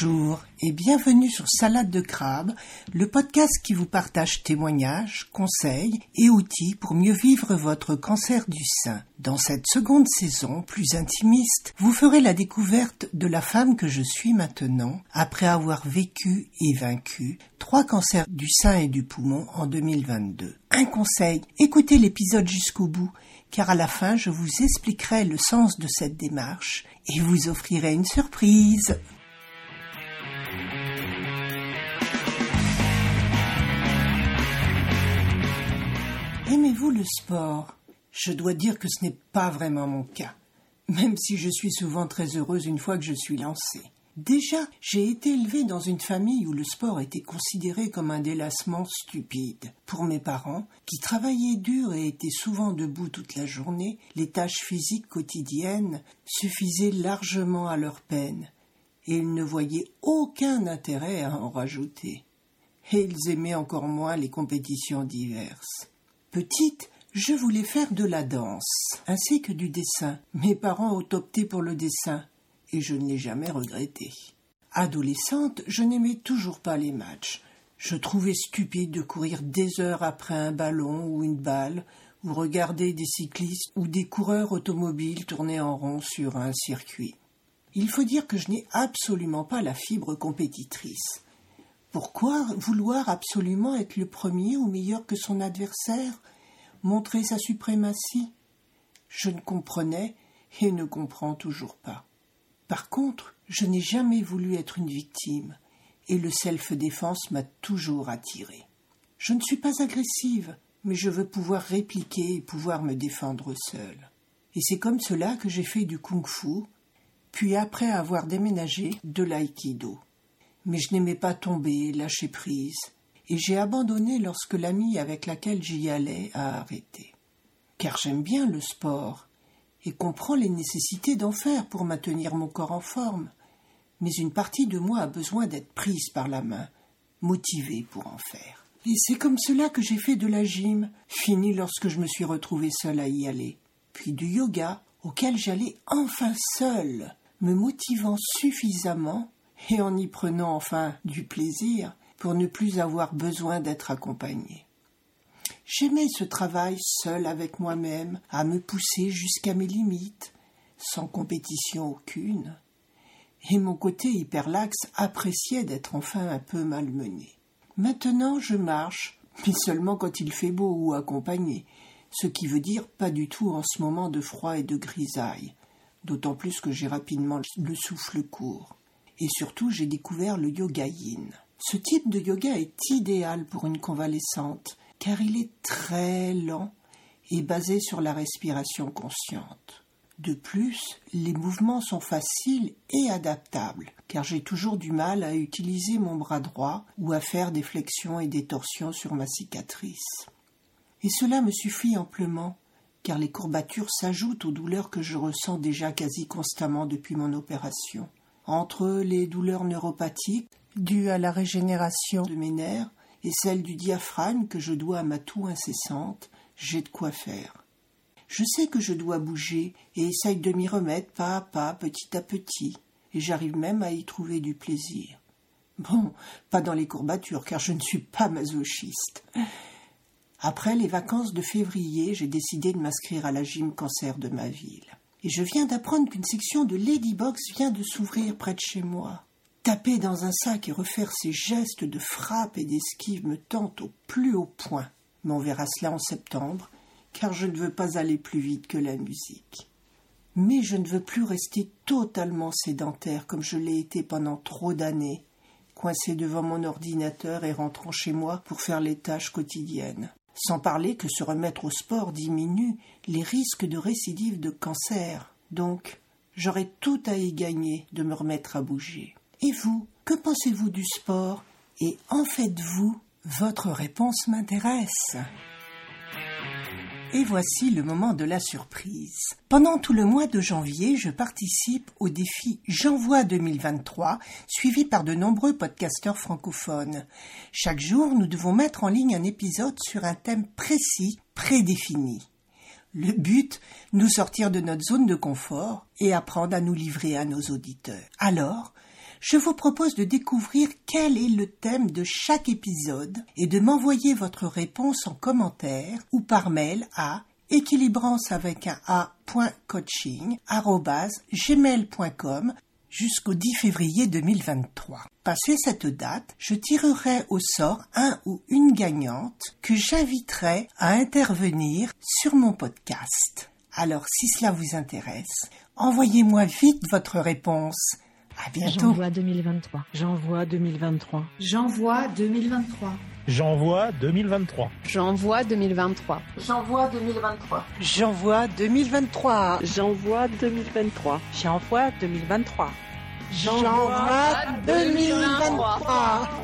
Bonjour et bienvenue sur Salade de crabe, le podcast qui vous partage témoignages, conseils et outils pour mieux vivre votre cancer du sein. Dans cette seconde saison, plus intimiste, vous ferez la découverte de la femme que je suis maintenant, après avoir vécu et vaincu trois cancers du sein et du poumon en 2022. Un conseil, écoutez l'épisode jusqu'au bout, car à la fin je vous expliquerai le sens de cette démarche et vous offrirai une surprise. Aimez-vous le sport? Je dois dire que ce n'est pas vraiment mon cas, même si je suis souvent très heureuse une fois que je suis lancée. Déjà, j'ai été élevée dans une famille où le sport était considéré comme un délassement stupide. Pour mes parents, qui travaillaient dur et étaient souvent debout toute la journée, les tâches physiques quotidiennes suffisaient largement à leur peine, et ils ne voyaient aucun intérêt à en rajouter. Et ils aimaient encore moins les compétitions diverses. Petite, je voulais faire de la danse, ainsi que du dessin. Mes parents ont opté pour le dessin, et je ne l'ai jamais regretté. Adolescente, je n'aimais toujours pas les matchs. Je trouvais stupide de courir des heures après un ballon ou une balle, ou regarder des cyclistes ou des coureurs automobiles tourner en rond sur un circuit. Il faut dire que je n'ai absolument pas la fibre compétitrice. Pourquoi vouloir absolument être le premier ou meilleur que son adversaire Montrer sa suprématie? Je ne comprenais et ne comprends toujours pas. Par contre, je n'ai jamais voulu être une victime, et le self-défense m'a toujours attiré. Je ne suis pas agressive, mais je veux pouvoir répliquer et pouvoir me défendre seule. Et c'est comme cela que j'ai fait du kung-fu, puis après avoir déménagé, de l'aïkido mais je n'aimais pas tomber, lâcher prise, et j'ai abandonné lorsque l'amie avec laquelle j'y allais a arrêté. Car j'aime bien le sport, et comprends les nécessités d'en faire pour maintenir mon corps en forme, mais une partie de moi a besoin d'être prise par la main, motivée pour en faire. Et c'est comme cela que j'ai fait de la gym, fini lorsque je me suis retrouvée seule à y aller, puis du yoga, auquel j'allais enfin seule, me motivant suffisamment et en y prenant enfin du plaisir pour ne plus avoir besoin d'être accompagné. J'aimais ce travail seul avec moi-même, à me pousser jusqu'à mes limites, sans compétition aucune, et mon côté hyperlaxe appréciait d'être enfin un peu malmené. Maintenant je marche, mais seulement quand il fait beau ou accompagné, ce qui veut dire pas du tout en ce moment de froid et de grisaille, d'autant plus que j'ai rapidement le souffle court et surtout j'ai découvert le yoga yin. Ce type de yoga est idéal pour une convalescente car il est très lent et basé sur la respiration consciente. De plus, les mouvements sont faciles et adaptables, car j'ai toujours du mal à utiliser mon bras droit ou à faire des flexions et des torsions sur ma cicatrice. Et cela me suffit amplement, car les courbatures s'ajoutent aux douleurs que je ressens déjà quasi constamment depuis mon opération. Entre les douleurs neuropathiques dues à la régénération de mes nerfs et celles du diaphragme que je dois à ma toux incessante, j'ai de quoi faire. Je sais que je dois bouger et essaye de m'y remettre pas à pas, petit à petit, et j'arrive même à y trouver du plaisir. Bon, pas dans les courbatures, car je ne suis pas masochiste. Après les vacances de février, j'ai décidé de m'inscrire à la gym cancer de ma ville et je viens d'apprendre qu'une section de Ladybox vient de s'ouvrir près de chez moi. Taper dans un sac et refaire ces gestes de frappe et d'esquive me tente au plus haut point. Mais on verra cela en septembre, car je ne veux pas aller plus vite que la musique. Mais je ne veux plus rester totalement sédentaire comme je l'ai été pendant trop d'années, coincé devant mon ordinateur et rentrant chez moi pour faire les tâches quotidiennes sans parler que se remettre au sport diminue les risques de récidive de cancer. Donc, j'aurais tout à y gagner de me remettre à bouger. Et vous, que pensez-vous du sport? Et en faites-vous? Votre réponse m'intéresse. Et voici le moment de la surprise. Pendant tout le mois de janvier, je participe au défi J'envoie 2023, suivi par de nombreux podcasteurs francophones. Chaque jour, nous devons mettre en ligne un épisode sur un thème précis, prédéfini. Le but, nous sortir de notre zone de confort et apprendre à nous livrer à nos auditeurs. Alors, je vous propose de découvrir quel est le thème de chaque épisode et de m'envoyer votre réponse en commentaire ou par mail à équilibrance avec un a.coaching gmail.com jusqu'au 10 février 2023. Passé cette date, je tirerai au sort un ou une gagnante que j'inviterai à intervenir sur mon podcast. Alors si cela vous intéresse, envoyez-moi vite votre réponse. À bientôt. J'envoie 2023. J'envoie 2023. J'envoie 2023. J'envoie 2023. J'envoie 2023. J'envoie 2023. J'envoie 2023. J'envoie 2023. J'envoie 2023. J'envoie 2023.